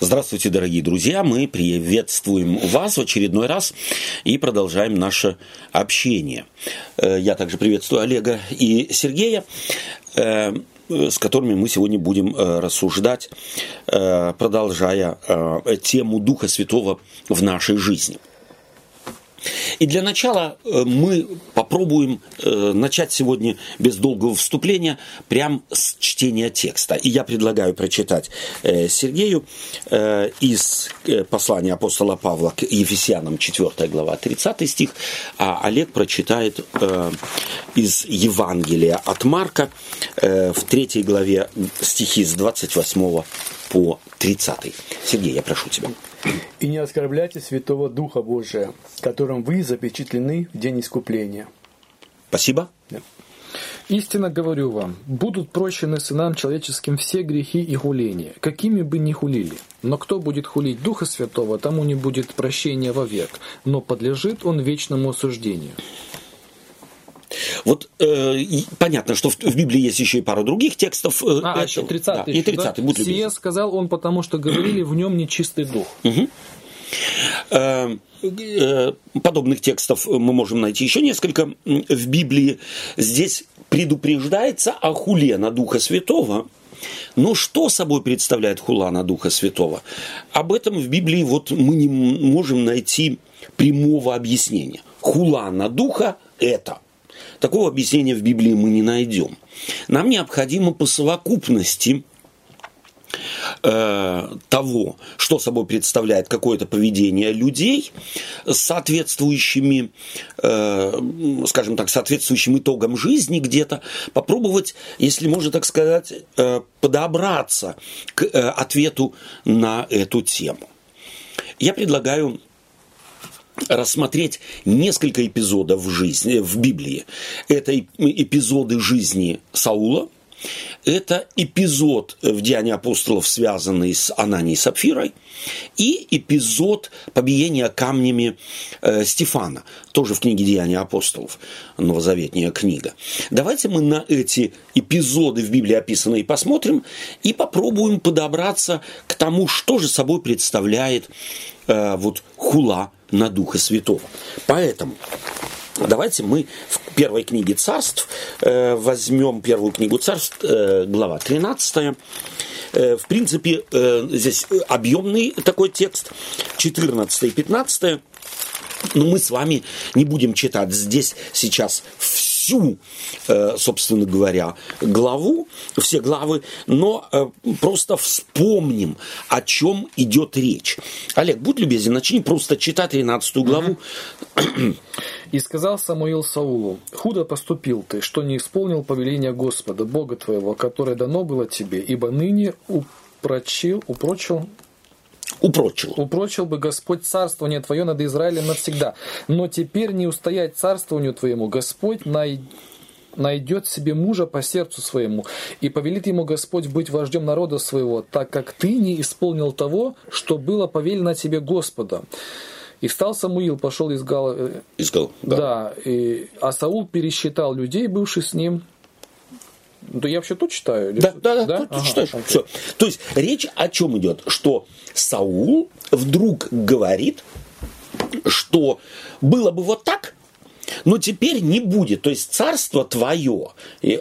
Здравствуйте, дорогие друзья! Мы приветствуем вас в очередной раз и продолжаем наше общение. Э, я также приветствую Олега и Сергея, э, с которыми мы сегодня будем э, рассуждать, продолжая тему Духа Святого в нашей жизни. И для начала э, мы попробуем э, начать сегодня без долгого вступления прям с чтения текста. И я предлагаю прочитать э, Сергею из послания апостола Павла к Ефесянам 4 глава 30 стих, а Олег прочитает из Евангелия от Марка в 3 главе стихи с 28 по 30. Сергей, я прошу тебя. И не оскорбляйте Святого Духа Божия, которым вы запечатлены в день искупления. Спасибо. Да. Истинно говорю вам, будут прощены сынам человеческим все грехи и хуления, какими бы ни хулили. Но кто будет хулить Духа Святого, тому не будет прощения вовек, но подлежит он вечному осуждению. Вот э, понятно, что в, в Библии есть еще и пару других текстов. Э, а, еще 30 да, И 30 да? будь Сие сказал он, потому что говорили в нем нечистый дух. Угу. Подобных текстов мы можем найти еще несколько в Библии. Здесь предупреждается о хуле на Духа Святого. Но что собой представляет хула на Духа Святого? Об этом в Библии вот мы не можем найти прямого объяснения. Хула на Духа – это – Такого объяснения в Библии мы не найдем. Нам необходимо по совокупности э, того, что собой представляет какое-то поведение людей с соответствующими, э, скажем так, соответствующим итогам жизни где-то, попробовать, если можно так сказать, э, подобраться к ответу на эту тему. Я предлагаю рассмотреть несколько эпизодов в жизни, в Библии. Это эпизоды жизни Саула, это эпизод в Деянии апостолов, связанный с Ананией и Сапфирой, и эпизод побиения камнями э, Стефана, тоже в книге Деяния апостолов, новозаветняя книга. Давайте мы на эти эпизоды в Библии описанные посмотрим и попробуем подобраться к тому, что же собой представляет э, вот хула на Духа Святого. Поэтому Давайте мы в первой книге царств э, возьмем первую книгу царств, э, глава 13. Э, в принципе, э, здесь объемный такой текст, 14 и 15. Но мы с вами не будем читать здесь сейчас всю, э, собственно говоря, главу, все главы, но э, просто вспомним, о чем идет речь. Олег, будь любезен, начни просто читать 13 главу. «И сказал Самуил Саулу, худо поступил ты, что не исполнил повеления Господа, Бога твоего, которое дано было тебе, ибо ныне упрочил, упрочил упрочил. Упрочил бы Господь царствование твое над Израилем навсегда. Но теперь не устоять царствованию твоему. Господь най найдет себе мужа по сердцу своему, и повелит ему Господь быть вождем народа своего, так как ты не исполнил того, что было повелено тебе Господом. И встал Самуил, пошел из Гала. Э, из Гала, да. да и, а Саул пересчитал людей, бывших с ним, да я вообще тут читаю. Да, да, да, да? тут ага, читаешь. Окей. Все. То есть речь о чем идет? Что Саул вдруг говорит, что было бы вот так, но теперь не будет. То есть царство твое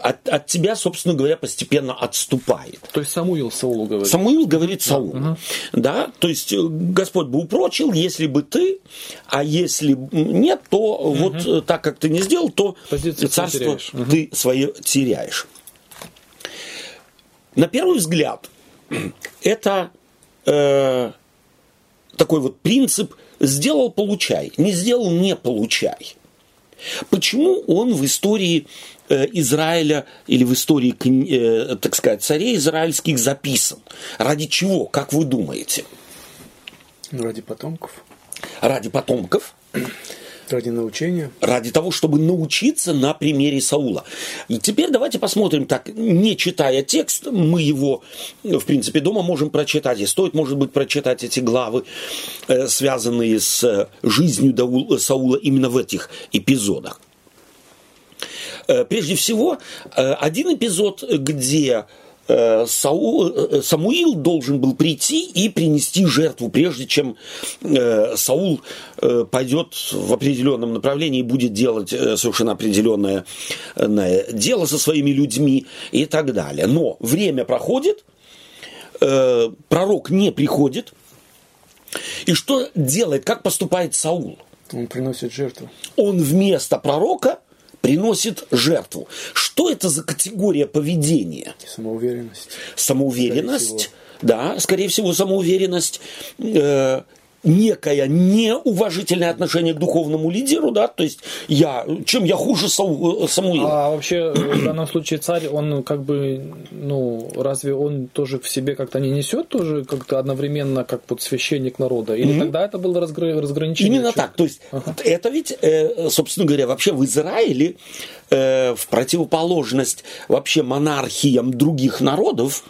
от, от тебя, собственно говоря, постепенно отступает. То есть Самуил Саулу говорит. Самуил говорит Саулу. Да, угу. да, то есть э, Господь бы упрочил, если бы ты, а если нет, то угу. вот э, так как ты не сделал, то Позицию царство ты, ты свое теряешь. На первый взгляд, это э, такой вот принцип сделал получай, не сделал не получай. Почему он в истории э, Израиля или в истории, э, так сказать, царей израильских записан? Ради чего, как вы думаете? Ради потомков. Ради потомков. Ради научения? Ради того, чтобы научиться на примере Саула. И теперь давайте посмотрим так, не читая текст, мы его, в принципе, дома можем прочитать, и стоит, может быть, прочитать эти главы, э, связанные с жизнью Саула именно в этих эпизодах. Э, прежде всего, э, один эпизод, где э, Саул, э, Самуил должен был прийти и принести жертву, прежде чем э, Саул э, пойдет в определенном направлении и будет делать э, совершенно определенное э, дело со своими людьми и так далее. Но время проходит, э, пророк не приходит, и что делает, как поступает Саул? Он приносит жертву. Он вместо пророка приносит жертву. Что это за категория поведения? Самоуверенность. Самоуверенность. Скорее да, скорее всего, самоуверенность. Э, некое неуважительное отношение к духовному лидеру, да, то есть я, чем я хуже Самуила. А вообще в данном случае царь, он как бы, ну, разве он тоже в себе как-то не несет тоже как-то одновременно как вот священник народа? Или mm-hmm. тогда это было разгр... разграничение? Именно так, то есть ага. это ведь, э, собственно говоря, вообще в Израиле э, в противоположность вообще монархиям других народов,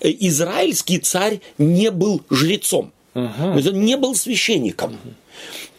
э, израильский царь не был жрецом. Угу. То есть он не был священником.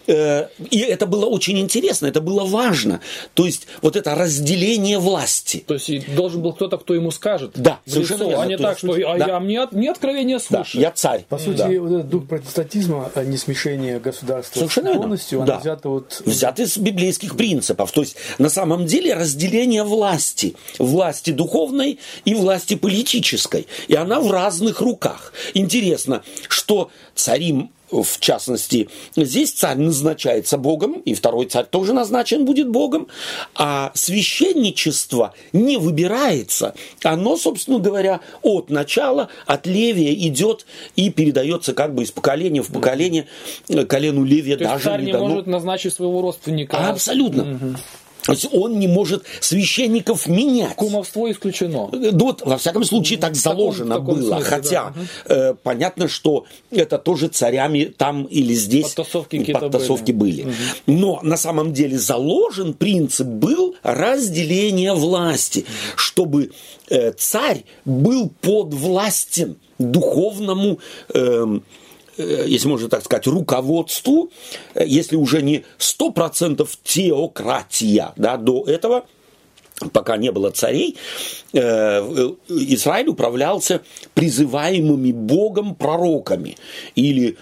Э, и это было очень интересно, это было важно. То есть вот это разделение власти. То есть должен был кто-то, кто ему скажет. Да, совершенно лицо, верно. А не так, что а да. я, мне, мне откровение слушать. Да, я царь. По сути, да. вот этот дух протестантизма, а не смешение государства совершенно полностью, да. взят вот... Взят из библейских принципов. То есть на самом деле разделение власти. Власти духовной и власти политической. И она в разных руках. Интересно, что царим в частности, здесь царь назначается Богом, и второй царь тоже назначен будет Богом, а священничество не выбирается. Оно, собственно говоря, от начала, от Левия идет и передается как бы из поколения в поколение колену Левия То даже царь не не дано. может назначить своего родственника. Абсолютно. Угу. То есть он не может священников менять. Кумовство исключено. Ну, вот, во всяком случае, так в заложено таком, было. Смысле, Хотя да. э, понятно, что это тоже царями там или здесь подтасовки, подтасовки были. были. Угу. Но на самом деле заложен принцип был разделение власти, чтобы э, царь был подвластен духовному Э, если можно так сказать, руководству, э, если уже не 100% теократия, да, до этого пока не было царей, э, Израиль управлялся призываемыми Богом пророками или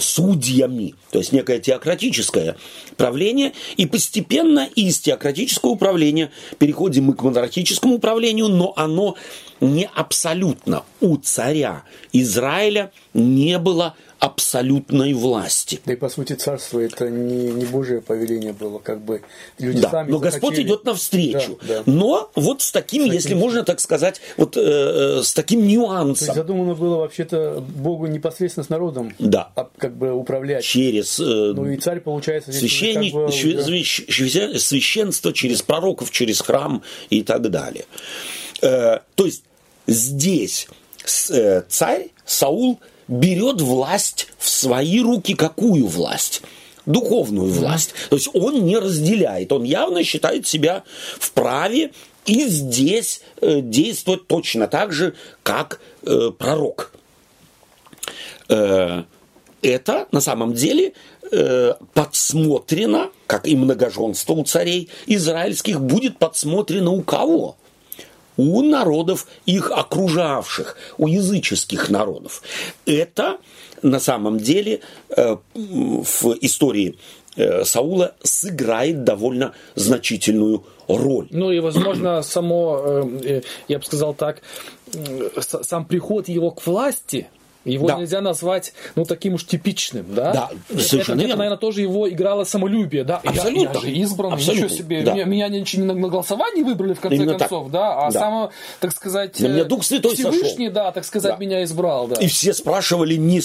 судьями, то есть некое теократическое правление, и постепенно из теократического управления переходим мы к монархическому управлению, но оно не абсолютно. У царя Израиля не было абсолютной власти. Да и по сути царство это не, не Божье повеление было, как бы люди да, сами но захотели. Господь идет навстречу. Да, да. Но вот с таким, с таким, если можно так сказать, вот э, э, с таким нюансом. То есть задумано было вообще-то Богу непосредственно с народом, да. а, как бы управлять. Через. Э, ну и царь получается здесь священник, как бы, уже... священство через пророков, через храм и так далее. Э, то есть здесь э, царь Саул берет власть в свои руки. Какую власть? Духовную власть. То есть он не разделяет. Он явно считает себя вправе и здесь э, действовать точно так же, как э, пророк. Э, это на самом деле э, подсмотрено, как и многоженство у царей израильских, будет подсмотрено у кого? У народов, их окружавших, у языческих народов. Это на самом деле э, в истории э, Саула сыграет довольно значительную роль. Ну и, возможно, само, э, я бы сказал так, сам приход его к власти – его да. нельзя назвать, ну, таким уж типичным, да? Да, совершенно это, это, наверное, тоже его играло самолюбие, да? Абсолютно. Я, я же избран, Абсолютно. ничего себе. Да. Меня, меня ничего не на голосовании выбрали, в конце Именно концов, так. да? А да. сам, так сказать, на меня Дух Святой Всевышний, сошел. да, так сказать, да. меня избрал, да. И все спрашивали, не,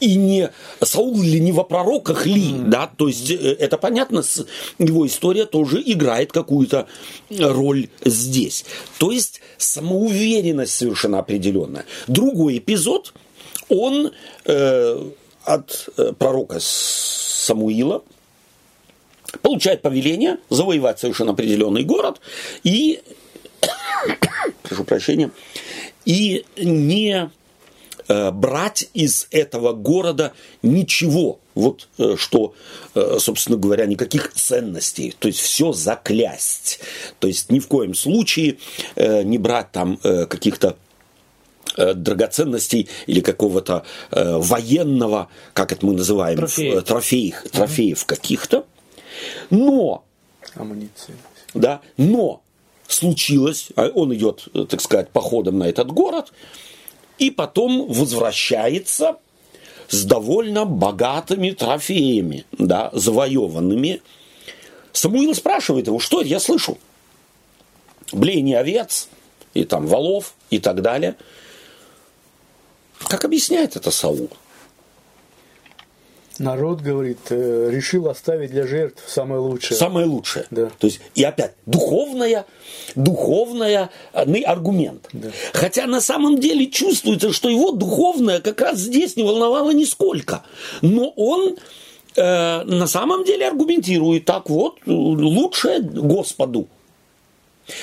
и не Саул ли, не во пророках ли, mm. да? То есть, э, это понятно, его история тоже играет какую-то роль здесь. То есть, самоуверенность совершенно определенная. Другой эпизод – он э, от э, пророка Самуила получает повеление завоевать совершенно определенный город и, прошу прощения, и не э, брать из этого города ничего, вот э, что, собственно говоря, никаких ценностей, то есть все заклясть, то есть ни в коем случае не брать там каких-то э, драгоценностей или какого-то э, военного, как это мы называем, Трофеев. э, трофеев, трофеев каких-то. Но Амуниции. да, но случилось, а он идет, э, так сказать, походом на этот город, и потом возвращается с довольно богатыми трофеями, да, завоеванными. Самуил спрашивает его, что это я слышу? Блеяние овец, и там волов, и так далее. Как объясняет это Саул? Народ, говорит, э, решил оставить для жертв самое лучшее. Самое лучшее. Да. То есть, и опять, духовная, духовная э, аргумент. Да. Хотя на самом деле чувствуется, что его духовное как раз здесь не волновало нисколько. Но он э, на самом деле аргументирует так вот, э, лучшее Господу.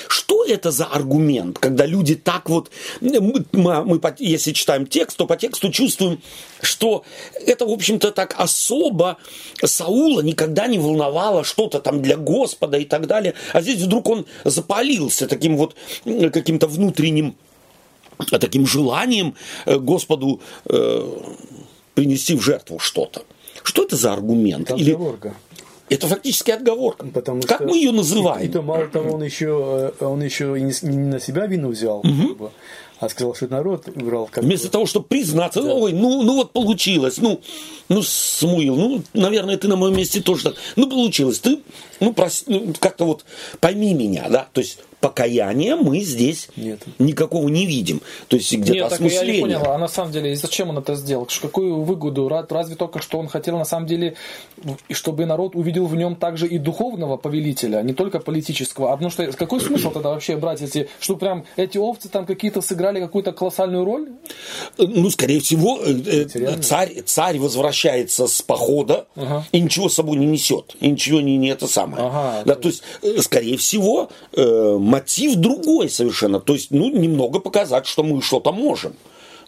Что это за аргумент, когда люди так вот, мы, мы- если читаем текст, то по тексту чувствуем, что это, в общем-то, так особо Саула никогда не волновало что-то там для Господа и так далее, а здесь вдруг он запалился таким вот каким-то внутренним э, таким желанием э, Господу э, принести в жертву что-то. Что это за аргумент? Это Или. Это фактически отговорка? Потому как что- мы ее называем? И то мало того, он еще, э, он еще и не, не на себя вину взял, как бы, а сказал, что народ брал. Как Вместо бы. того, чтобы признаться, ой, ну, ну вот получилось, ну, ну, Самуил, ну, наверное, ты на моем месте тоже так, ну, получилось, ты, ну, прос- ну, как-то вот пойми меня, да, то есть покаяния мы здесь Нет. никакого не видим, то есть где-то Нет, так я не осмысление. понял, а на самом деле, зачем он это сделал? Какую выгоду? Ра- Разве только что он хотел, на самом деле, чтобы народ увидел в нем также и духовного повелителя, а не только политического. А потому что какой смысл тогда вообще брать эти, что прям эти овцы там какие-то сыграли какую-то колоссальную роль? Ну, скорее всего, э, э, Материально. царь, царь возвращается с похода Ага. и ничего с собой не несет, и ничего не, не это самое. Ага, да, то то есть, э, скорее всего, э, мотив другой совершенно. То есть, ну, немного показать, что мы что-то можем.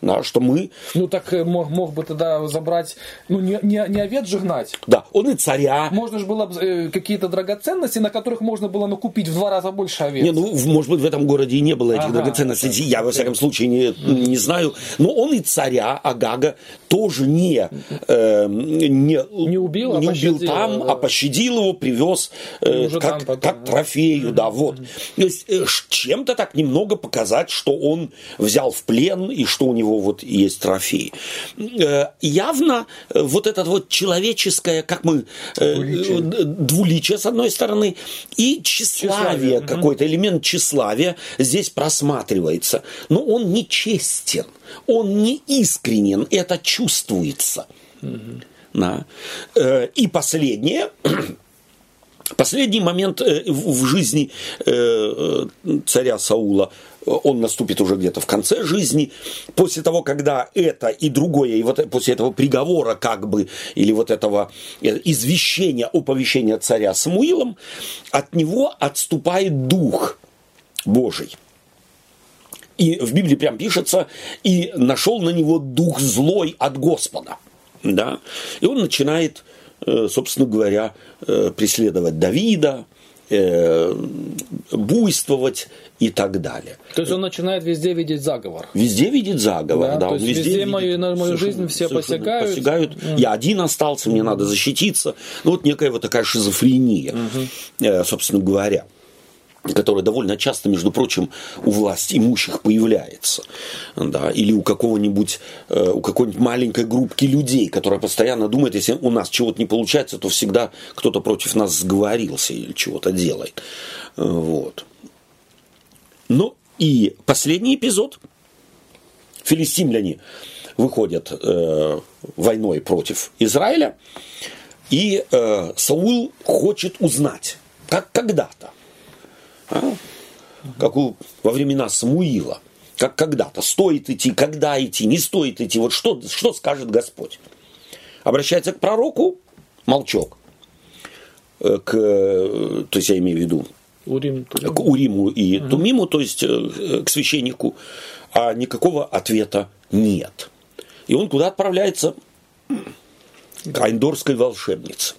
Да, что мы, Ну так э, мог, мог бы тогда забрать, ну не, не, не овец же гнать. да, он и царя, Можно же было бы, э, какие-то драгоценности, на которых можно было накупить в два раза больше овец. Не, ну, может быть, в этом городе и не было этих Ага, драгоценностей. это- Я, во всяком случае, не, не знаю. Но он и царя Агага тоже не, э, не, Не убил, а не убил пощадил, там, да. а пощадил его, привез э, уже как, потом, как да. трофею. Да, вот. То есть, э, чем-то так немного показать, что он взял в плен и что у него вот есть трофей. Э, явно э, вот это вот человеческое, как мы... э, Двуличие. двуличие, с одной стороны, и тщеславие, Тщеславие, какой-то элемент тщеславия здесь просматривается. Но он не честен, он не искренен, это чувствуется. Да. Э, И последнее, Последний момент в жизни царя Саула, он наступит уже где-то в конце жизни, после того, когда это и другое, и вот после этого приговора как бы, или вот этого э, извещения, оповещения царя Самуилом, от него отступает дух Божий. И в Библии прям пишется, и нашел на него дух злой от Господа. Да? И он начинает, э, собственно говоря, э, преследовать Давида, э, буйствовать и так далее. То есть он начинает везде видеть заговор. Везде видит заговор, Да, да, то есть везде видит мою- на мою жизнь все посягают. посягают. Я один остался, мне надо защититься. Ну, вот некая вот такая шизофрения, э, собственно говоря которая довольно часто, между прочим, у власть имущих появляется, да, или у какого-нибудь, э, у какой-нибудь маленькой группки людей, которая постоянно думает, если у нас чего-то не получается, то всегда кто-то против нас сговорился или чего-то делает, Э, вот. Ну и последний эпизод. Филистимляне выходят э, войной против Израиля, и э, Саул хочет узнать, как когда-то, а, как у, во времена Самуила, как когда-то, стоит идти, когда идти, не стоит идти, вот что, что скажет Господь. Обращается к пророку, молчок, Э, к, э, то есть я имею в виду Урим, Турим. к Уриму и Тумиму, то есть э, к священнику, а никакого ответа нет. И он куда отправляется? К Айндорской волшебнице.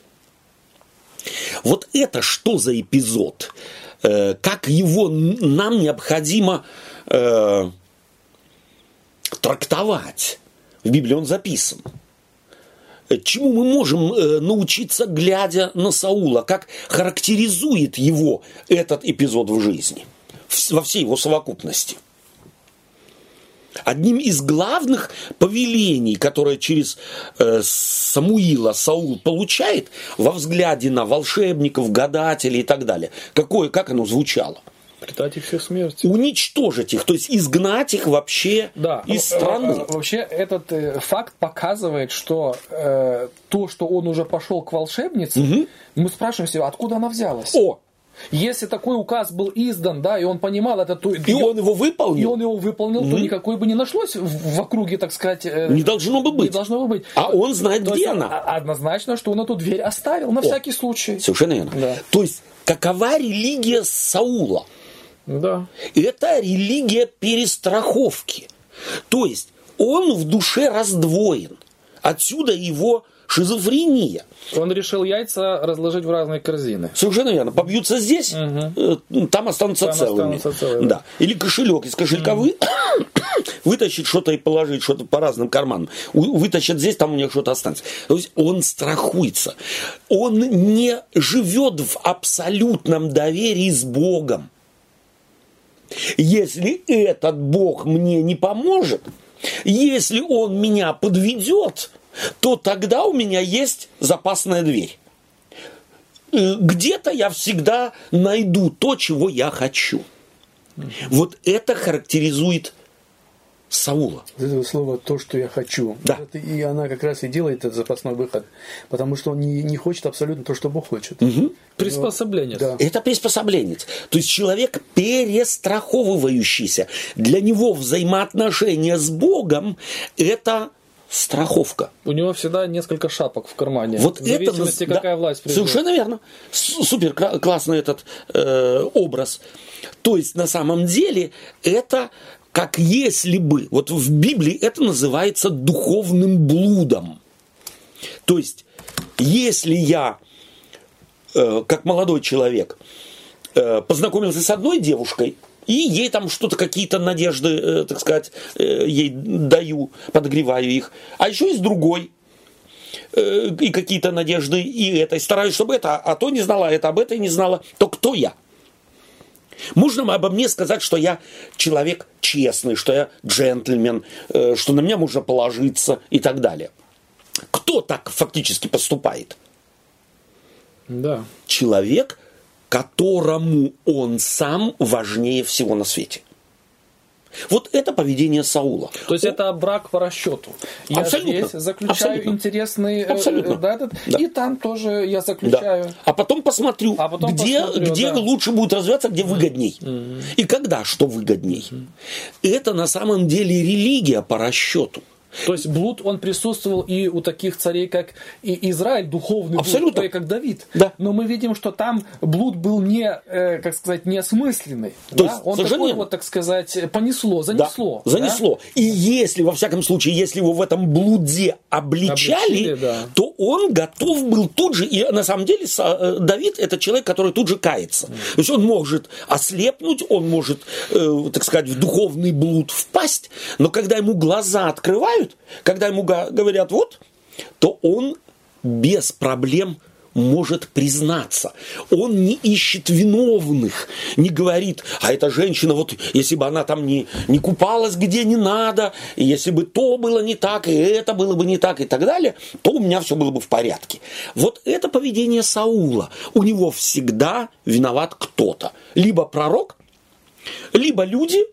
Вот это что за эпизод? Э, Как его нам необходимо э, трактовать. В Библии он записан. Чему мы можем э, научиться, глядя на Саула? Как характеризует его этот эпизод в жизни? Во всей его совокупности. Одним из главных повелений, которое через э, Самуила Саул получает во взгляде на волшебников, гадателей и так далее, какое, как оно звучало? Предать их всех смерти. Уничтожить их, то есть изгнать их вообще да. из страны. Вообще этот э, факт показывает, что э, то, что он уже пошел к волшебнице, угу. мы спрашиваем себя, откуда она взялась? О, если такой указ был издан, да, и он понимал это, то... И он его выполнил. И он его выполнил, mm-hmm. то никакой бы не нашлось в, в округе, так сказать... Э, не должно бы быть. Не должно бы быть. А он знает, то где есть, она. Однозначно, что он эту дверь оставил на О, всякий случай. Совершенно верно. Да. То есть, какова религия Саула? Да. Это религия перестраховки. То есть, он в душе раздвоен. Отсюда его шизофрения. Он решил яйца разложить в разные корзины. Совершенно верно. Побьются здесь, угу. там останутся там целыми. Останутся целыми. Да. Или кошелек из кошелька угу. вы... вытащить что-то и положить что-то по разным карманам. Вытащит здесь, там у них что-то останется. То есть он страхуется. Он не живет в абсолютном доверии с Богом. Если этот Бог мне не поможет, если он меня подведет, то тогда у меня есть запасная дверь. Где-то я всегда найду то, чего я хочу. Вот это характеризует Саула. Это слово «то, что я хочу». Да. И она как раз и делает этот запасной выход, потому что он не, не хочет абсолютно то, что Бог хочет. Угу. Приспособленец. Да. Это приспособленец. То есть человек перестраховывающийся. Для него взаимоотношения с Богом – это страховка. У него всегда несколько шапок в кармане. Вот в зависимости, это, какая да, власть придет. Совершенно верно. Супер классный этот э, образ. То есть на самом деле это как если бы, вот в Библии это называется духовным блудом. То есть, если я, э, как молодой человек, э, познакомился с одной девушкой, и ей там что-то, какие-то надежды, э, так сказать, э, ей даю, подогреваю их. А еще есть другой, э, и какие-то надежды, и этой. Стараюсь, чтобы это, а то не знала, а это об этой не знала. То кто я? Можно обо мне сказать, что я человек честный, что я джентльмен, что на меня можно положиться и так далее. Кто так фактически поступает? Да. Человек, которому он сам важнее всего на свете. Вот это поведение Саула. То есть это брак по расчету. Я Абсолютно. здесь заключаю Абсолютно. интересный э, Абсолютно. да, этот, Да. и там тоже я заключаю. Да. А потом посмотрю, А потом где, посмотрю, где да. лучше будет развиваться, где выгодней. И когда что выгодней. Это на самом деле религия по расчету. То есть блуд, он присутствовал и у таких царей, как и Израиль, духовный Абсолютно. блуд, как Давид. Да. Но мы видим, что там блуд был не, э, как сказать, неосмысленный. То да? есть, Он совершенно такой вот, так сказать, понесло, занесло. Да, занесло. И если, во всяком случае, если его в этом блуде обличали, Обличили, да. то он готов был тут же, и на самом деле э, Давид это человек, который тут же кается. То есть он может ослепнуть, он может, э, так сказать, в духовный блуд впасть, но когда ему глаза открывают, когда ему говорят вот, то он без проблем может признаться. Он не ищет виновных, не говорит, а эта женщина, вот если бы она там не, не купалась где не надо, и если бы то было не так, и это было бы не так, и так далее, то у меня все было бы в порядке. Вот это поведение Саула. У него всегда виноват кто-то. Либо пророк, либо люди,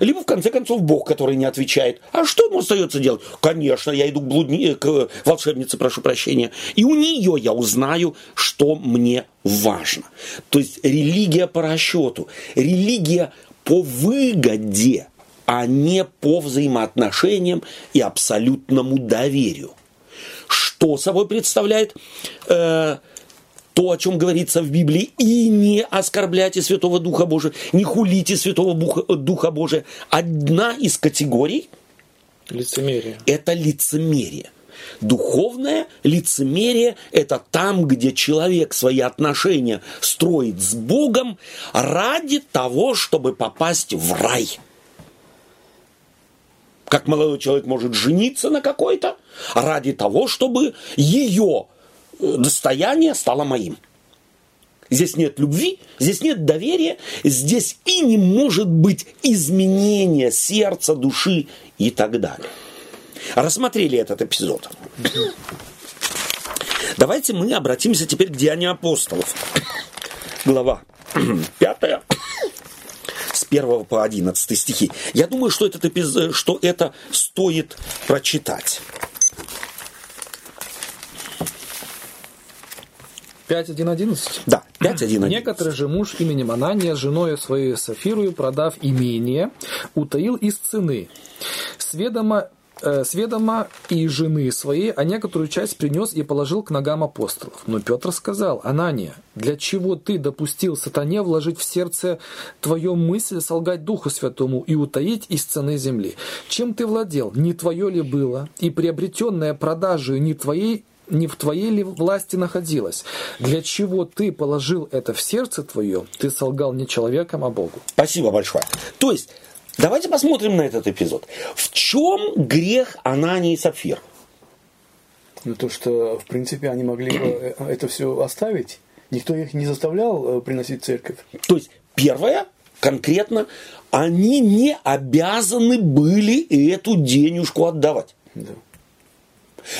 либо, в конце концов, Бог, который не отвечает. А что ему остается делать? Конечно, я иду к, блудни... к волшебнице, прошу прощения, и у нее я узнаю, что мне важно. То есть религия по расчету, религия по выгоде, а не по взаимоотношениям и абсолютному доверию. Что собой представляет э, то, о чем говорится в Библии, и не оскорбляйте Святого Духа Божия, не хулите Святого Буха- Духа Божия. Одна из категорий Лицемерие. – это лицемерие. Духовное лицемерие – это там, где человек свои отношения строит с Богом ради того, чтобы попасть в рай. Как молодой человек может жениться на какой-то ради того, чтобы ее э, достояние стало моим. Здесь нет любви, здесь нет доверия, здесь и не может быть изменения сердца, души и так далее. Рассмотрели этот эпизод. Давайте мы обратимся теперь к Деянию апостолов. Глава 5, с 1 по 11 стихи. Я думаю, что, этот эпизод, что это стоит прочитать. 5.1.11? Да, 5.1.11. Некоторый же муж именем Анания, женою своей Сафирую, продав имение, утаил из цены. Сведомо э, сведомо и жены своей, а некоторую часть принес и положил к ногам апостолов. Но Петр сказал, Анания, для чего ты допустил сатане вложить в сердце твою мысль солгать Духу Святому и утаить из цены земли? Чем ты владел? Не твое ли было? И приобретенное продажей не твоей не в твоей ли власти находилось? Для чего ты положил это в сердце твое? Ты солгал не человеком, а Богу. Спасибо большое. То есть, давайте посмотрим на этот эпизод. В чем грех Анании и Сапфир? Ну, то, что, в принципе, они могли бы э, это все оставить. Никто их не заставлял э, приносить церковь. То есть, первое, конкретно, они не обязаны были эту денежку отдавать. Да.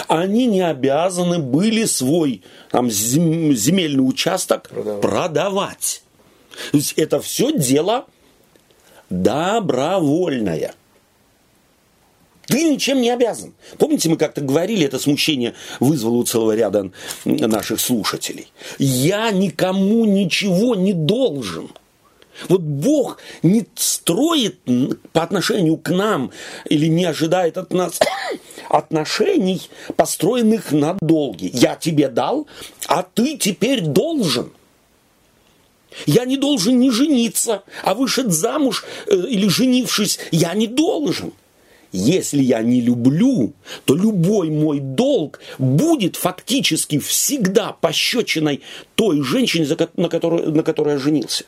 Они не обязаны были свой там, зем- земельный участок Продавать. продавать. То есть это все дело добровольное. Ты ничем не обязан. Помните, мы как-то говорили, это смущение вызвало у целого ряда наших слушателей. Я никому ничего не должен. Вот Бог не строит по отношению к нам или не ожидает от нас отношений, построенных на долги. Я тебе дал, а ты теперь должен. Я не должен не жениться, а вышед замуж э, или женившись, я не должен. Если я не люблю, то любой мой долг будет фактически всегда пощечиной той женщине, на которой, на которой я женился.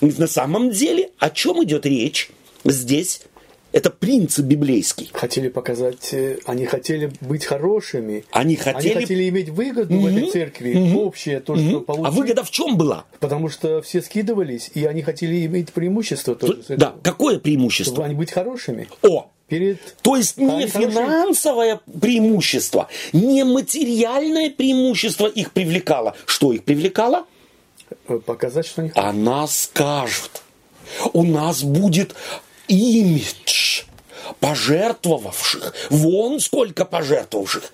На самом деле, о чем идет речь здесь? Это принцип библейский. Хотели показать, э, они хотели быть хорошими. Они хотели- Они хотели иметь выгоду в этой церкви, общее то, что А получили. выгода в чем была? Потому что все скидывались, и они хотели иметь преимущество тоже. Да, какое Чтобы преимущество? они быть хорошими. О, Перед... То есть А не финансовое преимущество, не материальное преимущество их привлекало. Что их привлекало? Э, Показать, что они Она скажет, у нас будет имидж пожертвовавших. Вон сколько пожертвовавших.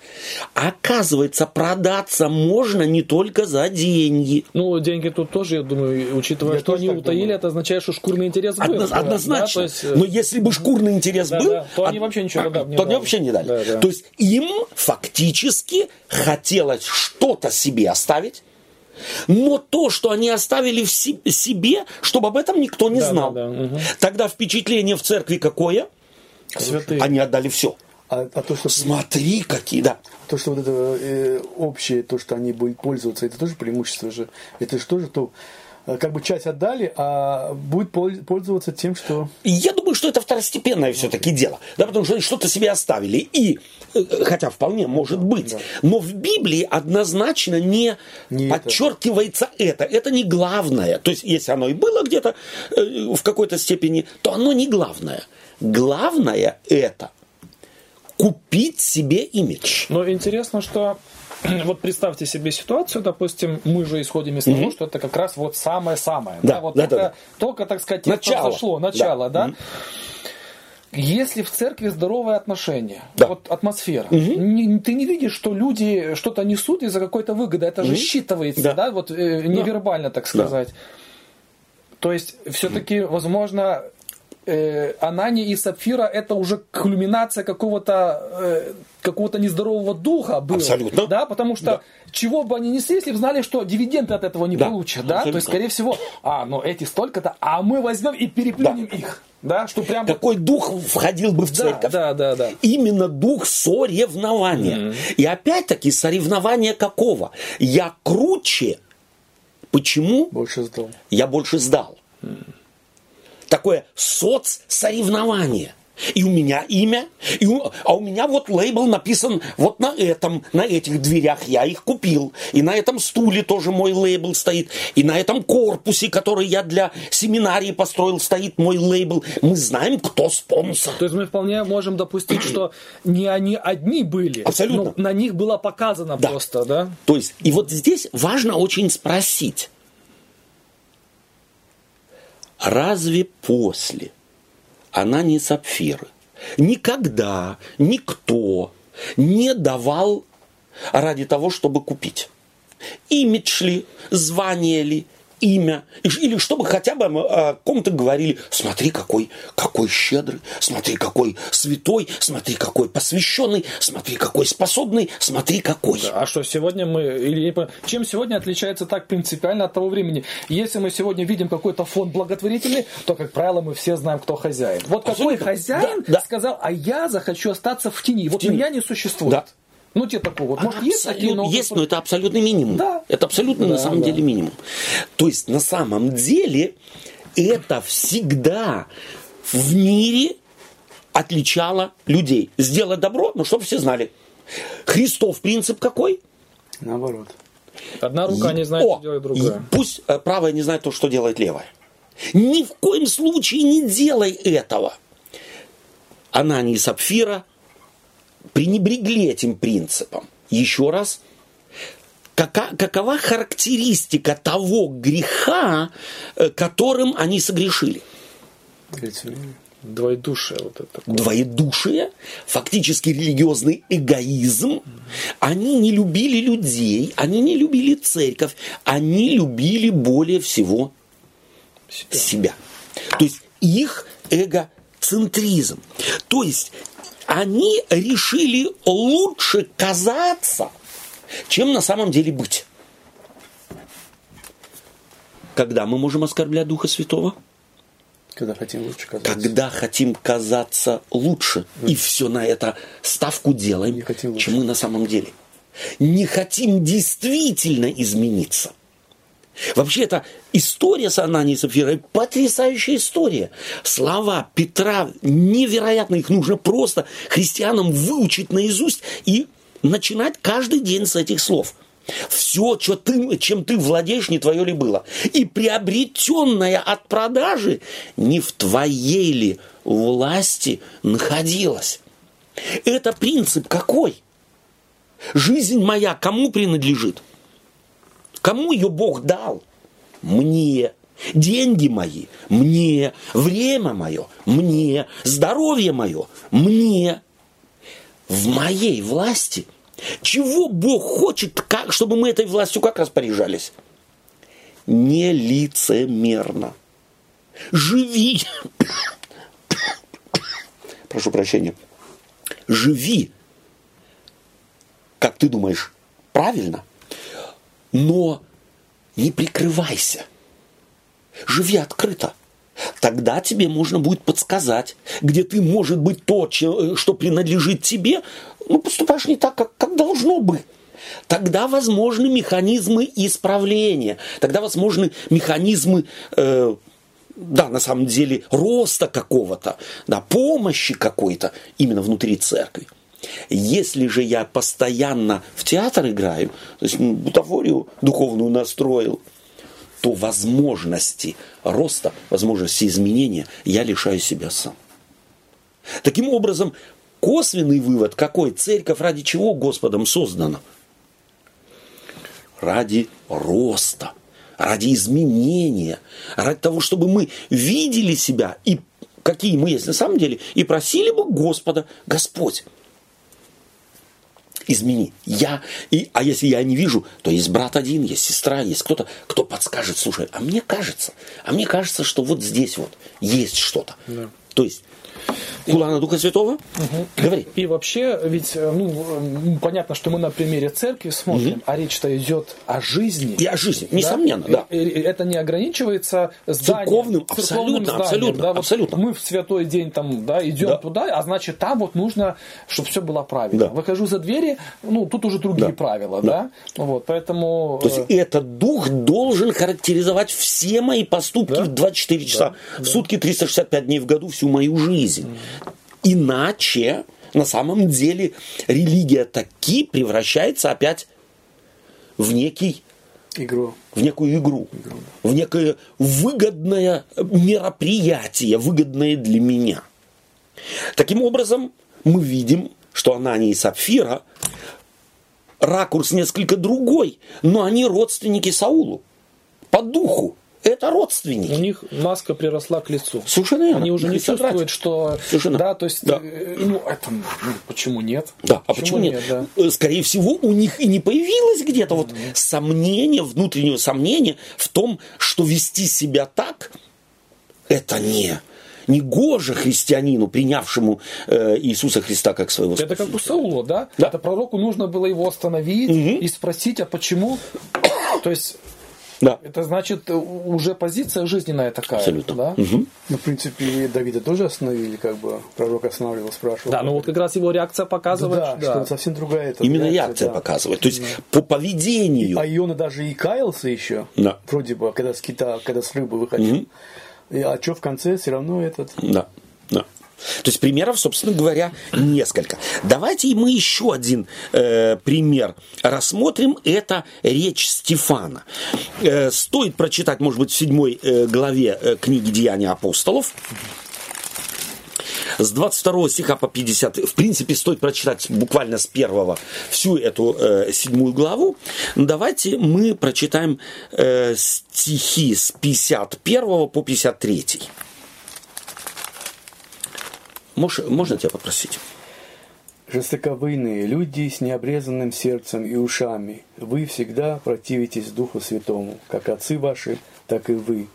Оказывается, продаться можно не только за деньги. Ну, деньги тут тоже, я думаю, учитывая, Я что они утаили, думаю. это означает, что шкурный интерес был. Одно- да, однозначно. то есть, э, Но если бы шкурный интерес да, был, да, то они од- вообще ничего да, не то они дали. вообще не дали. Да, да. То есть им фактически хотелось что-то себе оставить, но то, что они оставили в себе, чтобы об этом никто не Да, знал. да, да, мгм. Тогда впечатление в церкви какое? святые. Они отдали все. А, а то, что, Смотри, какие, да. то, что вот это э, общее, то, что они будут пользоваться, это тоже преимущество же. Это же тоже то, как бы часть отдали, а будет пол- пользоваться тем, что... Я думаю, что это второстепенное все-таки дело. Да, потому что они что-то себе оставили. И, э, хотя вполне может быть. Но в Библии однозначно не, Не это. подчеркивается это. это. не главное. То есть, если оно и было где-то э, в какой-то степени, то оно не главное. Главное это купить себе имидж. Но интересно, что вот представьте себе ситуацию, допустим, мы же исходим из того, что это как раз вот самое-самое. Да, вот да, только, да, да. только, так сказать, Начало. зашло, Да. начало, да. Мгм. Если в церкви здоровое отношение, Да. вот атмосфера, не- ты не видишь, что люди что-то несут из-за какой-то выгоды, это же считывается, Да. да, вот э, невербально, так сказать. То есть, все-таки, возможно, э, Анани и Сапфира это уже кульминация какого-то э, какого-то нездорового духа было. Абсолютно. Да, потому что Да. чего бы они несли, если бы знали, что дивиденды от этого не Да, получат, да, то абсолютно. есть, скорее всего, а, ну эти столько-то, а мы возьмем и переплюнем их, да, что прям вот- Какой дух входил бы в да, церковь? да, да, да. Именно дух соревнования. И опять-таки соревнования какого? Я круче. Почему? Больше сдал. Я больше сдал. Такое соцсоревнование. И у меня имя, и у, а у меня вот лейбл написан вот на этом, на этих дверях, я их купил. И на этом стуле тоже мой лейбл стоит. И на этом корпусе, который я для семинарии построил, стоит мой лейбл. Мы знаем, кто спонсор. То есть мы вполне можем допустить, что не они одни были. Абсолютно. Но на них было показано Да. просто, да? То есть, и вот здесь важно очень спросить, разве после Анании Сапфиры никогда никто не давал ради того, чтобы купить? Имидж ли, звание ли, имя, или чтобы хотя бы о ком-то говорили, смотри, какой, какой щедрый, смотри, какой святой, смотри, какой посвященный, смотри, какой способный, смотри, какой. А что сегодня мы, или чем сегодня отличается так принципиально от того времени? Если мы сегодня видим какой-то фонд благотворительный, то, как правило, мы все знаем, кто хозяин. Вот какой Абсолютно. хозяин Да, да. сказал, а я захочу остаться в тени. Вот тени. меня не существует. Да. Ну, тебе такого. Вот, может, есть такие, но... есть, но это абсолютный минимум. Да. Это абсолютно на Да, самом да. деле минимум. То есть на самом деле это всегда в мире отличало людей. Сделать добро, но чтобы все знали. Христов принцип какой? Наоборот. Одна рука не знает, О, что делает другая. Пусть э, правая не знает то, что делает левая. Ни в коем случае не делай этого. Анания и Сапфира пренебрегли этим принципом. Еще раз, кака- какова характеристика того греха, э, которым они согрешили? Двоедушие вот это такое. Двоедушие, фактически религиозный эгоизм. Они не любили людей, они не любили церковь, они любили более всего Себя. себя. То есть их эгоцентризм. То есть они решили лучше казаться, чем на самом деле быть. Когда мы можем оскорблять Духа Святого? Когда хотим лучше казаться. Когда хотим казаться лучше. И все на это ставку делаем, чем мы на самом деле. Не хотим действительно измениться. Вообще, эта история с Ананией и Сапфирой потрясающая история. Слова Петра невероятно, их нужно просто христианам выучить наизусть и начинать каждый день с этих слов. Все, что ты, чем ты владеешь, не твое ли было. И приобретенное от продажи не в твоей ли власти находилось. Это принцип какой? Жизнь моя кому принадлежит? Кому ее Бог дал? Мне. Деньги мои – мне. Время мое – мне. Здоровье мое – мне. В моей власти. Чего Бог хочет, как, чтобы мы этой властью как распоряжались? Нелицемерно. Живи. Прошу прощения. Живи. Как ты думаешь, правильно? Но не прикрывайся. Живи открыто. Тогда тебе можно будет подсказать, где ты, может быть, то, че- что принадлежит тебе, ну, поступаешь не так, как, как должно бы. Тогда возможны механизмы исправления, тогда возможны механизмы, э, да, на самом деле, роста какого-то, да, помощи какой-то именно внутри церкви. Если же я постоянно в театр играю, то есть бутафорию духовную настроил, то возможности роста, возможности изменения я лишаю себя сам. Таким образом, косвенный вывод какой? Церковь ради чего Господом создана? Ради роста, ради изменения, ради того, чтобы мы видели себя и какие мы есть на самом деле, и просили бы Господа, Господь, измени. Я, и, а если я не вижу, то есть брат один, есть сестра, есть кто-то, кто подскажет, слушай, а мне кажется, а мне кажется, что вот здесь вот есть что-то. То есть, Кулана Духа Святого, говори. И вообще, ведь, э, ну, понятно, что мы на примере церкви смотрим, а речь-то идет о жизни. И о жизни, несомненно, да. И- и Это не ограничивается зданием, Церковным, абсолютно, абсолютно, да, вот абсолютно. Мы в святой день там, да, идем Да. туда, а значит, там вот нужно, чтобы все было правильно. Да. Выхожу за двери, ну, тут уже другие Да. правила, Да. да. Вот, поэтому... То есть э, этот дух должен характеризовать все мои поступки Да. в 24 часа. В сутки 365 дней в году всю мою жизнь. Иначе на самом деле религия таки превращается опять в некий Игру. в некую игру, в некое выгодное мероприятие, выгодное для меня. Таким образом, мы видим, что Анания и Сапфира ракурс несколько другой, но они родственники Саулу по духу. Это родственники. У них маска приросла к лицу. Совершенно верно. Они уже не чувствуют, что... Совершенно. Да, то есть, Да. э, ну, это, ну, почему нет? Да, а почему нет? да? Э, Скорее всего, у них и не появилось где-то вот сомнение, внутреннее сомнение в том, что вести себя так, это не не гоже христианину, принявшему э, Иисуса Христа как своего Это Спасителя. как у Саула, да? Да. Это пророку нужно было его остановить и спросить, а почему? То есть, Да, это значит, э, уже позиция жизненная такая. абсолютно. Да? Мгм. Ну, в принципе, Давида тоже остановили, как бы пророк останавливал, спрашивал. Да, ну вот как раз его реакция показывает, да, да. что совсем другая это Именно реакция да. показывает. То есть по поведению. А Иона даже и каялся еще, Да. вроде бы, когда с кита, когда с рыбы выходил. И, а что в конце, все равно этот... Да, да. То есть примеров, собственно говоря, несколько. Давайте мы еще один э, пример рассмотрим. Это речь Стефана. Э, стоит прочитать, может быть, в седьмой э, главе э, книги «Деяния апостолов». С 22 стиха по 50, в принципе, стоит прочитать буквально с первого всю эту э, седьмую главу. Давайте мы прочитаем э, стихи с 51 по 53. Мож- можно тебя попросить? Жестоковыйные люди с необрезанным сердцем и ушами, вы всегда противитесь Духу Святому, как отцы ваши, так и вы.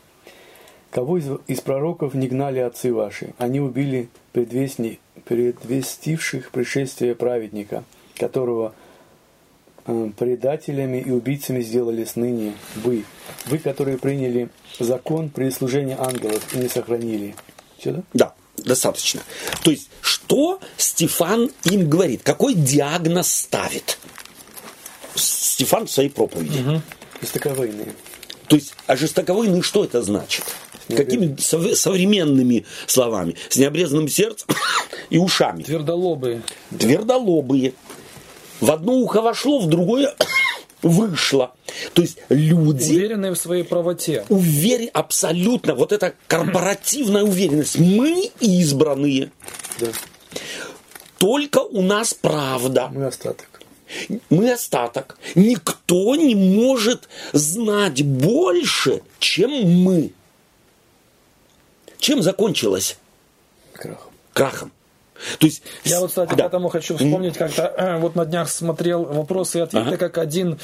Кого из, из пророков не гнали отцы ваши? Они убили предвестни, предвестивших пришествие праведника, которого э, предателями и убийцами сделали сныне вы. Вы, которые приняли закон при служении ангелов и не сохранили. Все, да? Да, достаточно. То есть, что Стефан им говорит? Какой диагноз ставит? Стефан в своей проповеди. Жестоковыйные. То есть, а жестоковыйный что это значит? Какими сов- современными словами? С необрезанным сердцем и ушами. Твердолобые. Твердолобые. В одно ухо вошло, в другое вышло. То есть люди Уверенные в своей правоте. уверены абсолютно, вот эта корпоративная уверенность. Мы избранные. Да. Только у нас правда. Мы остаток. Мы остаток. Никто не может знать больше, чем мы. Чем закончилось? Крах. Крахом. То есть, Я вот, кстати, да. потому хочу вспомнить, как-то э, вот на днях смотрел вопросы и ответы, Ага. как один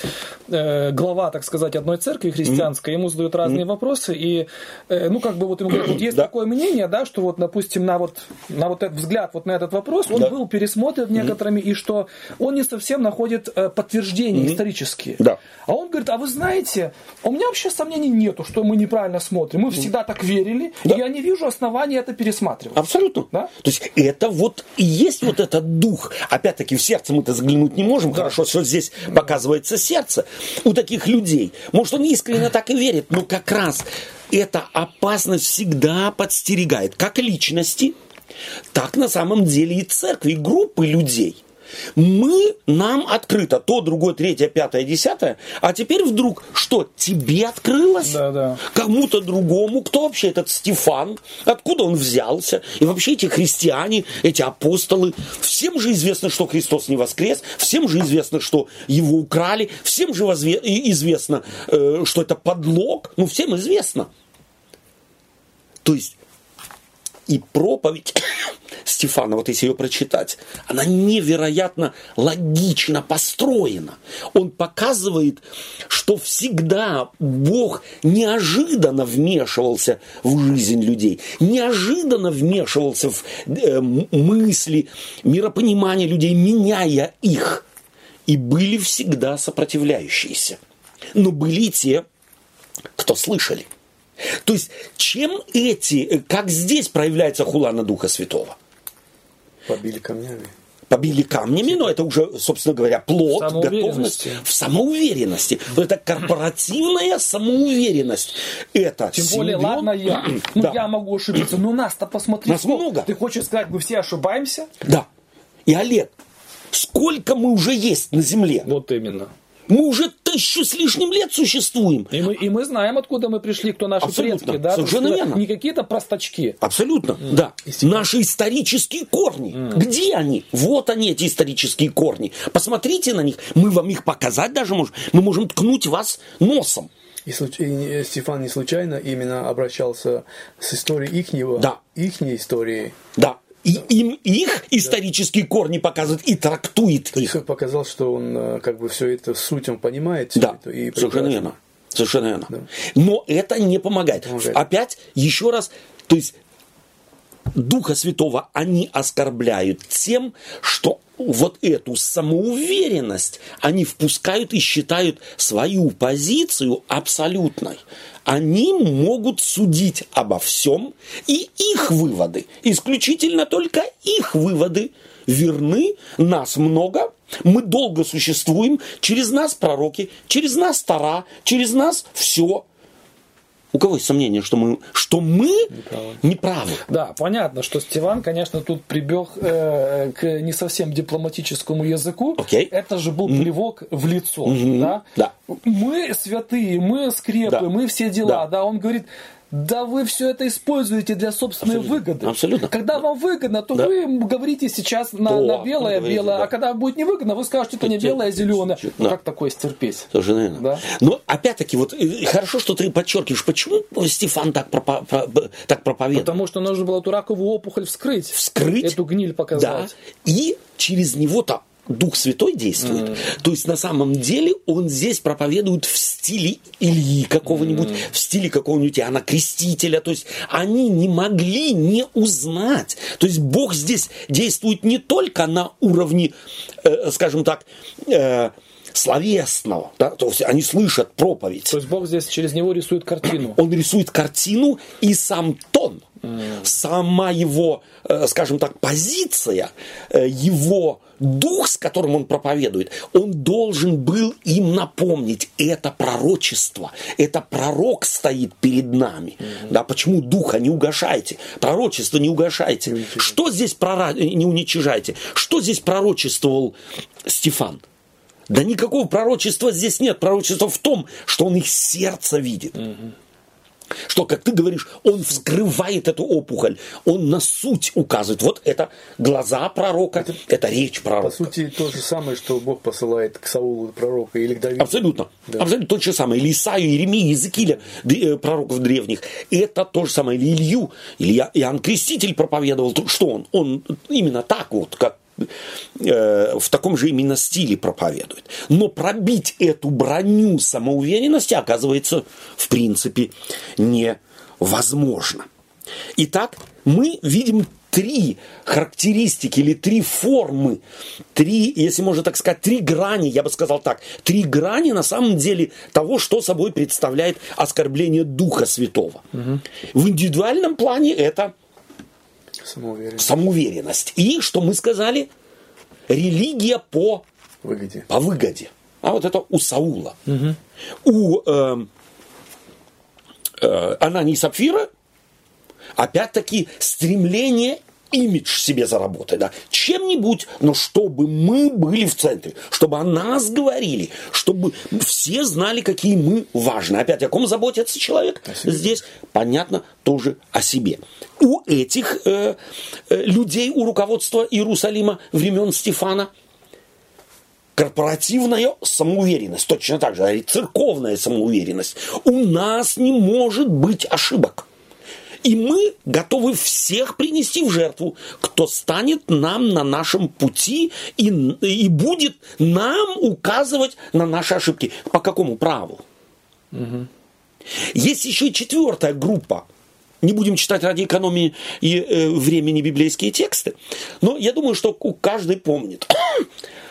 э, глава, так сказать, одной церкви христианской, ему задают разные вопросы, и, э, ну, как бы вот ему говорят, вот есть Да. такое мнение, да, что вот, допустим, на вот, на вот этот взгляд вот на этот вопрос, он Да. был пересмотрен некоторыми, и что он не совсем находит э, подтверждения исторические. Да. А он говорит, а вы знаете, у меня вообще сомнений нету, что мы неправильно смотрим, мы всегда так верили, Да. и я не вижу основания это пересматривать. Абсолютно. Да? То есть это вот и есть вот этот дух. Опять-таки в сердце мы-то заглянуть не можем. Хорошо, что здесь показывается сердце у таких людей. Может, он искренне так и верит, но как раз эта опасность всегда подстерегает как личности, так на самом деле и церкви, и группы людей. Мы, нам открыто то, другое, третье, пятое, десятое, а теперь вдруг что, тебе открылось? Да, да. кому-то другому, кто вообще этот Стефан, откуда он взялся, и вообще эти христиане, эти апостолы, всем же известно, что Христос не воскрес, всем же известно, что его украли, всем же возве- известно, э, что это подлог, ну всем известно. То есть и проповедь Стефана, вот если ее прочитать, она невероятно логично построена. Он показывает, что всегда Бог неожиданно вмешивался в жизнь людей, неожиданно вмешивался в э, мысли, миропонимание людей, меняя их. И были всегда сопротивляющиеся. Но были те, кто слышали. То есть, чем эти, э, как здесь проявляется хула на Духа Святого? Побили камнями. побили камнями, но это уже, собственно говоря, плод, готовность Самоуверенности. в самоуверенности. Это корпоративная самоуверенность. Это Тем более, симбиоз- ладно я. Ну, Да. я могу ошибиться. Но нас-то посмотри. Нас сколько. много. Ты хочешь сказать, мы все ошибаемся? Да. И Олег, сколько мы уже есть на Земле? Вот именно. Мы уже тысячу с лишним лет существуем. И мы, и мы знаем, откуда мы пришли, кто наши Абсолютно. предки. Да? Совершенно есть, верно. Не какие-то простачки. Абсолютно, да. Наши исторические корни. Где они? Вот они, эти исторические корни. Посмотрите на них. Мы вам их показать даже можем. Мы можем ткнуть вас носом. И, случ- и Стефан не случайно именно обращался с историей ихнего, Да. ихней истории. Да. И им их исторические корни показывает и трактует То их. он показал, что он э, как бы все это суть он понимает. Да, это, и совершенно верно. Совершенно верно. Да. Но это не помогает. Помогает. Опять, еще раз, то есть Духа Святого они оскорбляют тем, что вот эту самоуверенность они впускают и считают свою позицию абсолютной. Они могут судить обо всем, и их выводы, исключительно только их выводы, верны, нас много, мы долго существуем, через нас пророки, через нас Тара, через нас все. У кого есть сомнение, что мы, что мы неправы? Да, понятно, что Стиван, конечно, тут прибег э, к не совсем дипломатическому языку. Окей. Это же был плевок в лицо. Да? Да. Мы святые, мы скрепы, Да. мы все дела. Да. Да. он говорит, да вы все это используете для собственной Абсолютно. выгоды. Абсолютно. Когда вам выгодно, то Да. вы говорите сейчас на, То, на белое, говорите, белое, да. а когда будет невыгодно, вы скажете, это не белое, а зеленое. Да. Ну, как такое стерпеть? Совершенно верно. Да. Но опять-таки, вот хорошо, что ты подчеркиваешь, почему Стефан так, пропа- про- так проповедует. Потому что нужно было эту раковую опухоль вскрыть. Вскрыть. Эту гниль Да. показать. И через него-то Дух Святой действует. То есть на самом деле он здесь проповедует в стиле Ильи какого-нибудь, в стиле какого-нибудь Иоанна Крестителя. То есть они не могли не узнать. То есть Бог здесь действует не только на уровне, э, скажем так, э, словесного. Да? То есть они слышат проповедь. То есть Бог здесь через него рисует картину. Он рисует картину и сам тон, сама его, э, скажем так, позиция, э, его дух, с которым он проповедует, он должен был им напомнить, это пророчество, это пророк стоит перед нами. Да, почему духа не угошайте, пророчество не угошайте. Что здесь прора... не уничижайте? Что здесь пророчествовал Стефан? Да никакого пророчества здесь нет. Пророчество в том, что он их сердце видит. Что, как ты говоришь, он вскрывает эту опухоль, он на суть указывает. Вот это глаза пророка, это, речь По пророка. сути, то же самое, что Бог посылает к Саулу пророка или к Давиду. Абсолютно. Абсолютно то же самое. Или Исаию, Иеремию, Иезекииля, э, пророков древних. Это то же самое. Или Илью, или Иоанн Креститель проповедовал. То- Что он? Он именно так вот, как э, в таком же именно стиле проповедует. Но пробить эту броню самоуверенности оказывается в принципе невозможно. Итак, мы видим три характеристики или три формы, три, если можно так сказать, три грани, я бы сказал так, три грани на самом деле того, что собой представляет оскорбление Духа Святого. В индивидуальном плане это Самоуверен. самоуверенность. И, что мы сказали, религия по, Выгоде. по выгоде. А вот это у Саула. У э, э, Анании и Сапфира, опять-таки, стремление имидж себе заработать, да, чем-нибудь, но чтобы мы были в центре, чтобы о нас говорили, чтобы все знали, какие мы важны. Опять, о ком заботится человек? Здесь, понятно, тоже о себе. У этих э, э, людей, у руководства Иерусалима времен Стефана корпоративная самоуверенность, точно так же, и церковная самоуверенность. У нас не может быть ошибок. И мы готовы всех принести в жертву, кто станет нам на нашем пути и, и будет нам указывать на наши ошибки. По какому праву? Есть еще и четвертая группа. Не будем читать ради экономии и э, времени библейские тексты. Но я думаю, что каждый помнит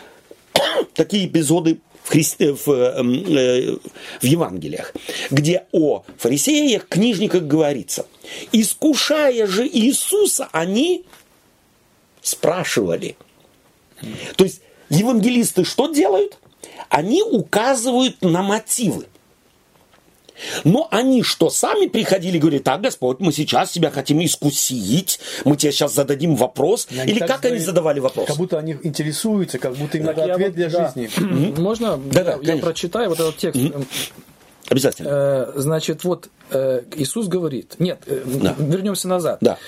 такие эпизоды в, Христе, в, э, э, в Евангелиях, где о фарисеях, книжниках говорится. Искушая же Иисуса, они спрашивали, То есть евангелисты что делают? Они указывают на мотивы. Но они что, сами приходили и говорили, так, Господь, мы сейчас тебя хотим искусить, мы тебе сейчас зададим вопрос. Они Или как они задавали вопрос? Как будто они интересуются, как будто им надо я ответ вот- для да. жизни. Можно Да-да, я, я конечно. прочитаю вот этот текст? Обязательно. Э, Значит, вот э, Иисус говорит, нет, э, Да. вернемся назад. Да.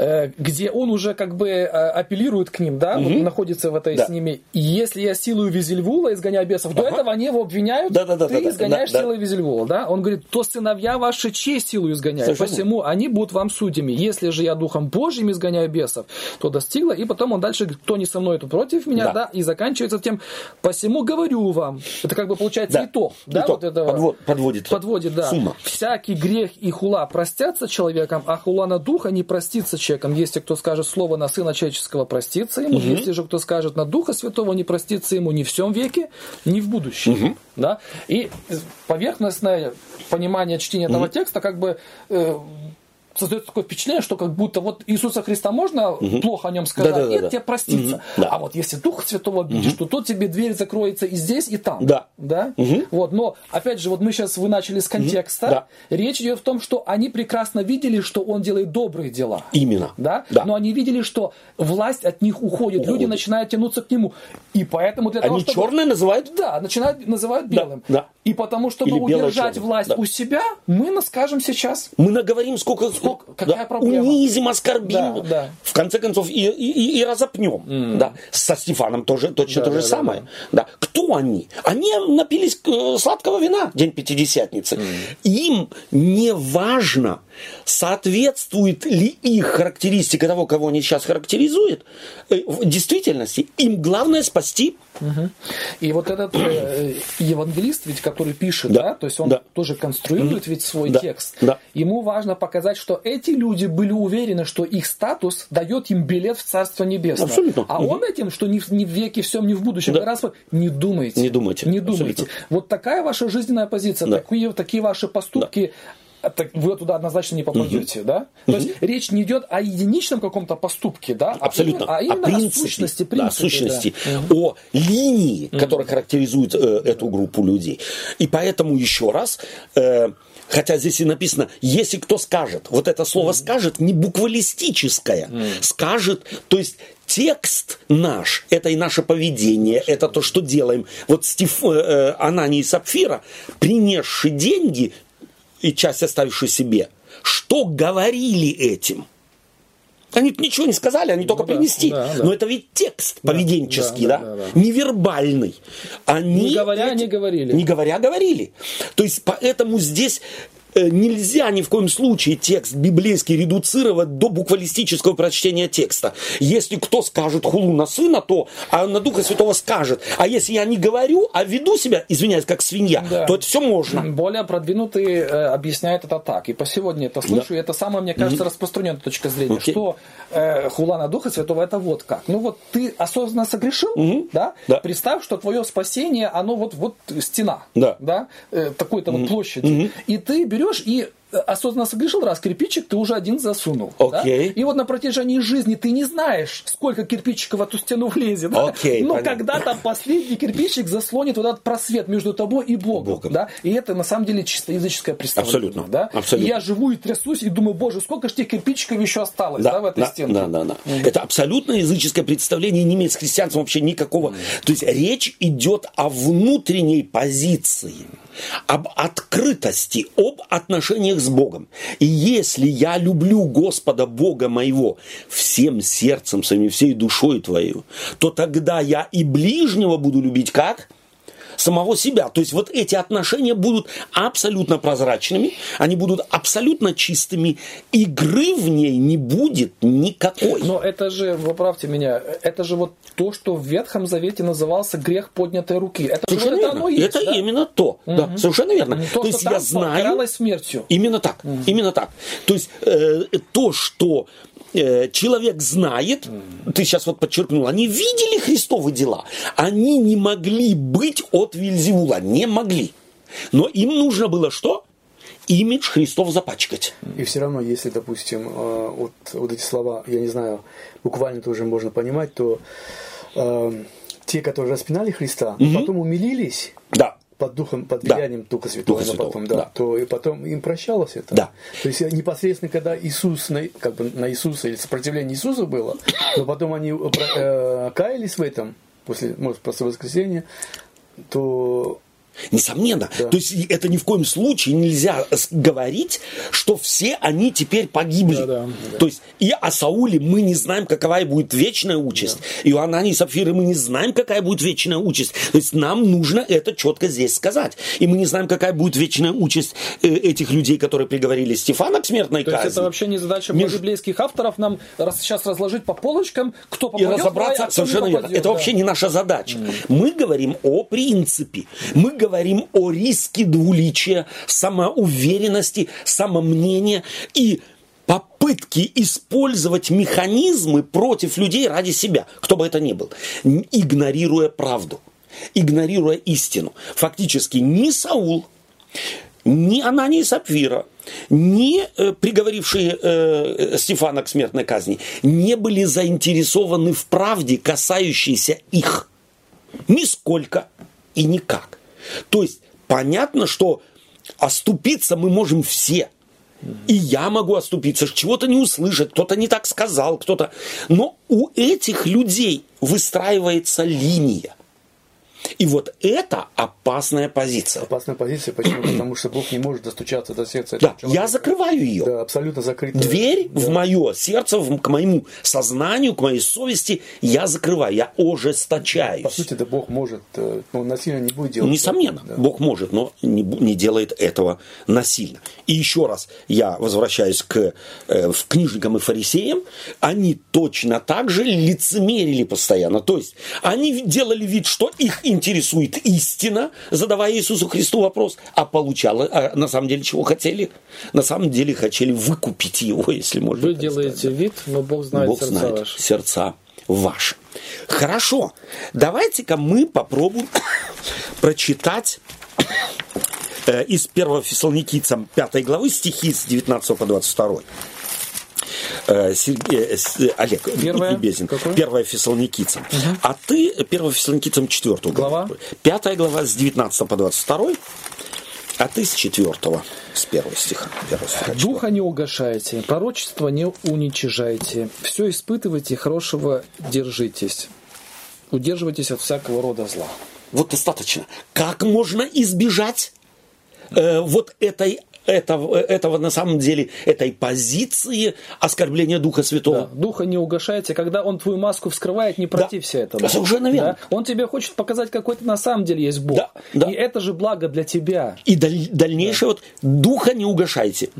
Э, где он уже как бы э, апеллирует к ним, да, вот находится в этой Да. с ними. И если я силою Визельвула изгоняю бесов, до Ага. этого они его обвиняют, Да-да-да, ты да-да, изгоняешь да, да. силой Визельвула, да? Он говорит, то сыновья ваши честь силу изгоняют, Совершенно. посему они будут вам судьями. Если же я духом Божьим изгоняю бесов, то достигло. И потом он дальше говорит, кто не со мной, то против меня, Да. да, и заканчивается тем, посему говорю вам. Это как бы получается Да. итог, да, Итог. вот этого. Подвод- подводит. Подводит, да. Сумма. Всякий грех и хула простятся человеком, а хула на духа не простится человеком. Если кто скажет слово на Сына Человеческого, простится ему. Если же кто скажет на Духа Святого, не простится ему ни в всем веке, ни в будущем. Да? И поверхностное понимание чтения этого текста как бы э, создается такое впечатление, что как будто вот Иисуса Христа можно плохо о нем сказать, Да-да-да-да. и это тебе простится. Мгм. Да. А вот если Духа Святого обидишь, то тут тебе дверь закроется и здесь, и там. Да. Да? Вот, но, опять же, вот мы сейчас, вы начали с контекста. Да. Речь идет в том, что они прекрасно видели, что он делает добрые дела. Именно. Да? Да. Но они видели, что власть от них уходит, люди Уходит. начинают начинают тянуться к нему. И поэтому для того, Они чтобы... черное называют? Да, начинают называть Да, белым. да. И потому, чтобы Или удержать власть да. у себя, мы скажем сейчас. Мы наговорим сколько... Сколько- какая проблема? Унизим, оскорбим. Да, да. В конце концов, и, и, и разопнем. Да. Со Стефаном тоже точно Да, то же да, да, самое. Да. Кто они? Они напились э, сладкого вина день Пятидесятницы. Им не важно, соответствует ли их характеристика того, кого они сейчас характеризуют, э, в действительности. Им главное спасти И вот этот э, евангелист, ведь, который пишет, Да, да, то есть он да. тоже конструирует ведь свой Да, текст. да. Ему важно показать, что эти люди были уверены, что их статус дает им билет в Царство Небесное. Абсолютно. А Мгм. он этим, что ни в, ни в веке всем, ни в будущем, Да. раз не думайте. Не думайте, Не думайте. абсолютно. Вот такая ваша жизненная позиция, Да. такие, такие ваши поступки. а так Вы туда однозначно не попадете, да? То есть речь не идет о единичном каком-то поступке, да? а Абсолютно. именно- А именно о, принципе, сущности, да, принципе, сущности, да. о линии, которая характеризует э, эту группу людей. И поэтому еще раз, э, хотя здесь и написано, если кто скажет, вот это слово скажет не буквалистическое, скажет, то есть текст наш, это и наше поведение, это то, что делаем. Вот Стеф, э, э, Анания и Сапфира, принесши деньги и часть оставивши себе, что говорили этим? Они ничего не сказали, они только да, принести. да, да. Но это ведь текст поведенческий, да, да, да, да. невербальный. Они Не говоря, эти- они говорили. Не говоря, говорили. То есть поэтому здесь нельзя ни в коем случае текст библейский редуцировать до буквалистического прочтения текста. Если кто скажет хулу на сына, то а на Духа Святого скажет. А если я не говорю, а веду себя, извиняюсь, как свинья, Да. то это все можно. Более продвинутые э, объясняют это так. И по сегодня это слышу, и это самая, мне кажется, распространенная точка зрения, Окей. что э, хула на Духа Святого это вот как. Ну вот ты осознанно согрешил, да? Да. Представь, что твое спасение, оно вот, вот стена, Да. э, такой-то вот площади. И ты берешь и осознанно согрешил раз кирпичик, ты уже один засунул. да? Окей. И вот на протяжении жизни ты не знаешь, сколько кирпичиков в эту стену влезет. да? Окей, Но понятно. когда-то последний кирпичик заслонит вот этот просвет между тобой и Богом. Богом. Да? И это на самом деле чисто языческое представление. Абсолютно, Да? абсолютно. И я живу и трясусь, и думаю, боже, сколько ж тех кирпичиков еще осталось да, в этой да, стенке. Да, да, да. Это абсолютно языческое представление, не имеет с христианством вообще никакого. То есть речь идет о внутренней позиции, об открытости, об отношениях с Богом. И если я люблю Господа Бога моего всем сердцем своим всей душой твою, то тогда я и ближнего буду любить как? Самого себя. То есть вот эти отношения будут абсолютно прозрачными, они будут абсолютно чистыми, игры в ней не будет никакой. Но это же, поправьте меня, это же вот то, что в Ветхом Завете назывался грех поднятой руки. Это же Совершенно вот это верно. оно и есть, это да? именно то. Да, совершенно верно. То, То, что есть я знаю... смертью. Именно так, именно так. То есть э, то, что э, человек знает, ты сейчас вот подчеркнул, они видели Христовы дела, они не могли быть от Вильзевула, не могли. Но им нужно было что? Имидж Христов запачкать. И все равно, если, допустим, э, вот, вот эти слова, я не знаю, буквально тоже можно понимать, то э, те, которые распинали Христа, потом умилились Да. Под духом, под Да. влиянием Духа Святого, Духа Святого, потом, да, да. то и потом им прощалось это. Да. То есть непосредственно, когда Иисус, на, как бы на Иисуса или сопротивление Иисуса было, но потом они э, э, каялись в этом, после, может, после воскресения, то Несомненно. Да. То есть и это ни в коем случае нельзя говорить, что все они теперь погибли. Да-да. То есть и о Сауле мы не знаем, какова будет вечная участь. И у Анании и Сапфиры мы не знаем, какая будет вечная участь. То есть нам нужно это четко здесь сказать. И мы не знаем, какая будет вечная участь э, этих людей, которые приговорили Стефана к смертной То есть казни. это вообще не задача Меж- библейских авторов нам раз, сейчас разложить по полочкам, кто и попадет рай, разобраться а кто не совершенно верно. Это да. вообще не наша задача. Мы говорим о принципе. Мы говорим о риске двуличия, самоуверенности, самомнения и попытки использовать механизмы против людей ради себя, кто бы это ни был, игнорируя правду, игнорируя истину. Фактически ни Саул, ни Анания и Сапфира, ни э, приговорившие э, Стефана к смертной казни не были заинтересованы в правде, касающейся их. Нисколько и никак. То есть понятно, что оступиться мы можем все. И я могу оступиться, чего-то не услышать, кто-то не так сказал, кто-то. Но у этих людей выстраивается линия. И вот это опасная позиция. опасная позиция. Почему? Потому что Бог не может достучаться до сердца Да, человека. я закрываю ее. Да, абсолютно закрытая. Дверь в Да. мое сердце, в- к моему сознанию, к моей совести я закрываю, я ожесточаюсь. По сути, да Бог может, э, ну, насильно не будет делать. Несомненно, Да. Бог может, но не, не делает этого насильно. И еще раз, я возвращаюсь к э, в книжникам и фарисеям, они точно так же лицемерили постоянно. То есть они делали вид, что их интересует истина, задавая Иисусу Христу вопрос, а получало, а на самом деле чего хотели? На самом деле хотели выкупить его, если можно Вы делаете сказать. вид, но Бог знает Бог сердца знает ваши. сердца ваши. Хорошо, давайте-ка мы попробуем прочитать э, из 1 Фессалоникийцам 5 главы стихи с 19 по 22. Э, Сергей, э, э, Олег, Первое? любезен. Какое? Первая Фессалоникийцам. А ты 1 Фессалоникийцам 4 Глава? Пятая глава с 19 по 22, а ты с 4 с 1 стиха. Первого стиха. Духа не угошайте, пророчество не уничижайте, все испытывайте, хорошего держитесь. Удерживайтесь от всякого рода зла. Вот достаточно. Как можно избежать э, вот этой этого, этого на самом деле этой позиции оскорбления Духа Да. Святого? Духа не угошайте, когда он твою маску вскрывает, не протився этому. Совершенно верно. Да? Он тебе хочет показать, какой ты на самом деле есть Бог. Да, да. И это же благо для тебя. И даль- дальнейшее вот Духа не угошайте.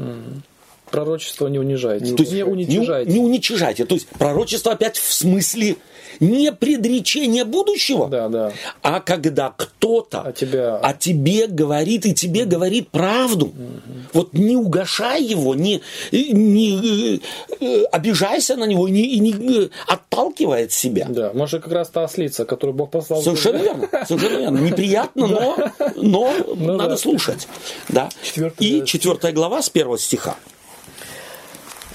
Пророчество не унижайте. То есть не уничижайте. Не, не уничижайте. То есть пророчество опять в смысле не предречения будущего, Да, да. а когда кто-то О тебя- о тебе говорит и тебе говорит правду. Вот не угошай его, не, не э, э, обижайся на него и не, и не э, отталкивай от себя. Да, может как раз та ослица, которую Бог послал. Совершенно верно, совершенно верно. Неприятно, но, но надо Ну да. слушать. Да. Четвертая И четвертая глава с первого стиха.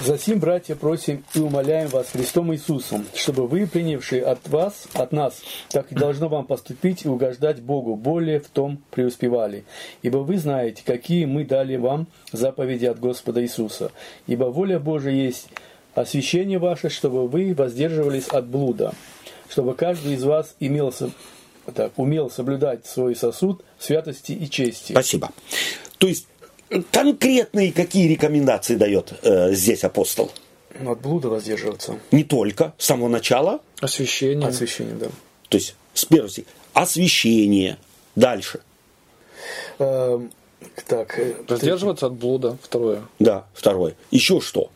Засим, братья, просим и умоляем вас Христом Иисусом, чтобы вы, принявшие от вас, от нас, так и должно вам поступить и угождать Богу, более в том преуспевали. Ибо вы знаете, какие мы дали вам заповеди от Господа Иисуса. Ибо воля Божия есть освящение ваше, чтобы вы воздерживались от блуда, чтобы каждый из вас имел, со- так, умел соблюдать свой сосуд святости и чести. Спасибо. То есть конкретные какие рекомендации дает э, здесь апостол? Ну, От блуда воздерживаться. Не только с самого начала, Освящение. Освящение, да. то есть с первого стиха, освящение, дальше, Эм, так, э, Воздерживаться от блуда. Второе. да, второе, еще что?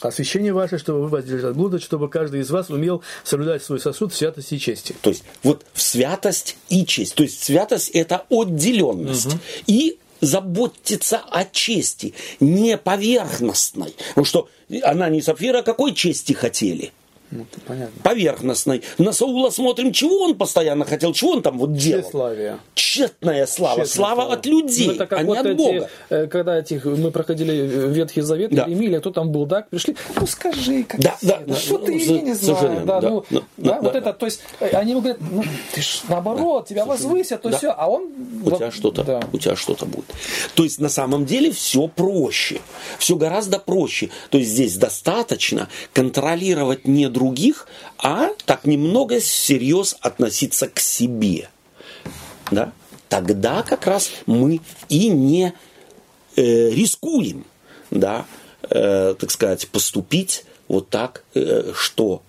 Освящение ваше, чтобы вы воздержались от блуда, чтобы каждый из вас умел соблюдать свой сосуд в святости и чести. То есть вот в святость и честь. То есть святость это отделенность. И заботиться о чести, не поверхностной. Потому что она не Сапфира какой чести хотели? Ну, понятно. поверхностной. На Саула смотрим, чего он постоянно хотел, чего он там вот делал. Тщеславие. Тщетная слава. Тщетная слава слава. от людей, Ну, это как а не вот от эти, Бога. э, когда этих, мы проходили Ветхий Завет, Да. Емеля, кто там был, да, пришли, ну скажи, как Да, да, ну, да, что ну, ты, я не знаю, да, да, ну, да, да, да, вот да. это, то есть, э, они ему говорят, ну, ты ж наоборот, тебя возвысят, то Да. все, а он... у тебя что-то, Да. у тебя что-то будет. То есть на самом деле все проще, все гораздо проще. То есть здесь достаточно контролировать не других, а так немного всерьез относиться к себе. Да? Тогда как раз мы и не э, рискуем, да, э, так сказать, поступить вот так, э, что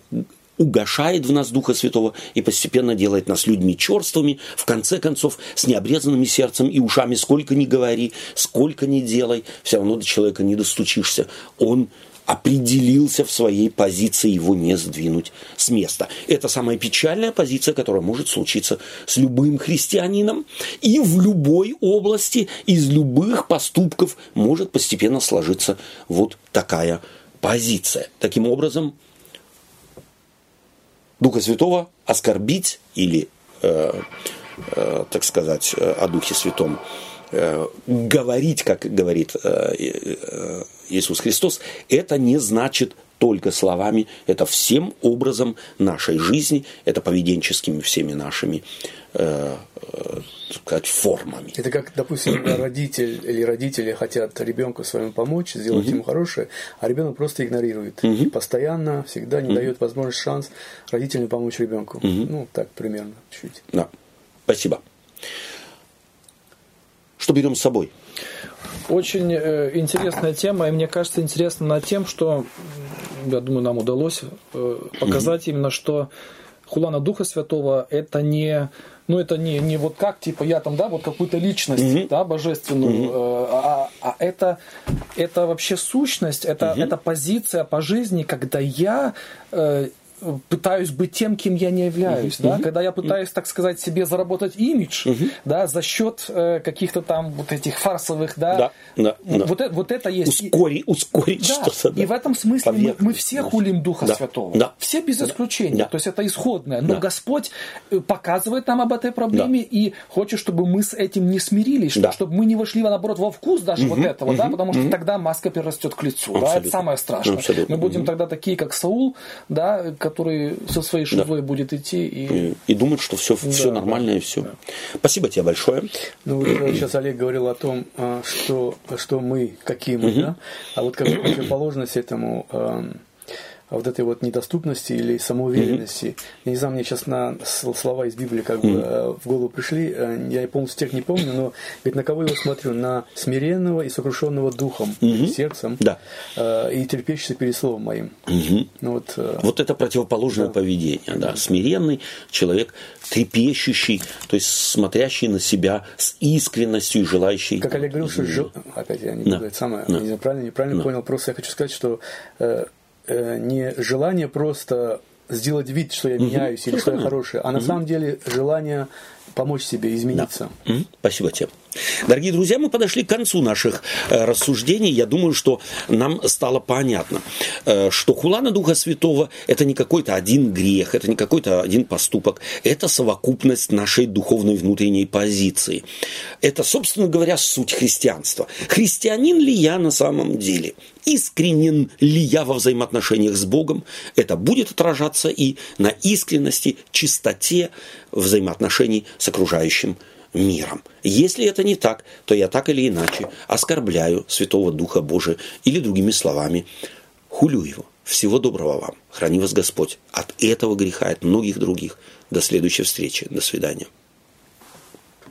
угошает в нас Духа Святого и постепенно делает нас людьми черствыми, в конце концов, с необрезанными сердцем и ушами, сколько ни говори, сколько ни делай, все равно до человека не достучишься. Он определился в своей позиции, его не сдвинуть с места. Это самая печальная позиция, которая может случиться с любым христианином. И в любой области, из любых поступков может постепенно сложиться вот такая позиция. Таким образом, Духа Святого оскорбить или, э, э, так сказать, э, о Духе Святом говорить, как говорит э, э, Иисус Христос, это не значит только словами, это всем образом нашей жизни, это поведенческими всеми нашими э, э, сказать, формами. Это как, допустим, родитель или родители хотят ребенку своему помочь, сделать ему хорошее, а ребенок просто игнорирует. И постоянно, всегда не дает возможность, шанс родителям помочь ребенку. Ну, так примерно, чуть. Да. Спасибо. Что берем с собой? Очень э, интересная тема, и мне кажется, интересно над тем, что, я думаю, нам удалось э, показать именно, что хулана Духа Святого это не ну, это не, не вот как, типа, я там, да, вот какую-то личность, да, божественную, э, а, а это, это вообще сущность, это, это позиция по жизни, когда я э, пытаюсь быть тем, кем я не являюсь, да, когда я пытаюсь, так сказать, себе заработать имидж, да, за счет э, каких-то там вот этих фарсовых, да, Да, да, да. Вот, это, вот это есть. И- Ускорить, да, что-то. да. и в этом смысле мы, мы все да. хулим Духа Да, Святого. да. Все без Да. исключения. Да. То есть это исходное. Но Да. Господь э, показывает нам об этой проблеме и хочет, чтобы мы с этим не смирились, Да. чтобы мы не вошли, наоборот, во вкус даже вот этого, да, потому что тогда маска перерастет к лицу. Да, это Абсолютно. самое страшное. Абсолютно. Мы будем тогда такие, как Саул, да, который со своей шизой будет идти и И, и думать, что все, все Да, нормально и все. Спасибо тебе большое. Ну, вот э, сейчас Олег говорил о том, а, что, что мы, какие мы, да? А вот как противоположность этому вот этой вот недоступности или самоуверенности. Я не знаю, мне сейчас на слова из Библии как бы э, в голову пришли, э, я полностью тех не помню, но ведь на кого я смотрю? На смиренного и сокрушенного духом, сердцем Да. э, и терпящийся перед словом моим. Ну, вот, э, Вот это противоположное поведение, да. Смиренный человек, трепещущий, то есть смотрящий на себя с искренностью и желающий. Как Олег говорил, что жел- опять я не Да. это самое, Да. не знаю, правильно, неправильно Да. понял, просто я хочу сказать, что э, не желание просто сделать вид, что я меняюсь или что я хороший, а на самом деле желание помочь себе измениться. Спасибо тебе. Дорогие друзья, мы подошли к концу наших э, рассуждений. Я думаю, что нам стало понятно, э, что хулана Духа Святого – это не какой-то один грех, это не какой-то один поступок, это совокупность нашей духовной внутренней позиции. Это, собственно говоря, суть христианства. Христианин ли я на самом деле? Искренен ли я во взаимоотношениях с Богом? Это будет отражаться и на искренности, чистоте взаимоотношений с окружающим миром. Если это не так, то я так или иначе оскорбляю Святого Духа Божия или другими словами хулю его. Всего доброго вам. Храни вас Господь от этого греха, от многих других. До следующей встречи. До свидания.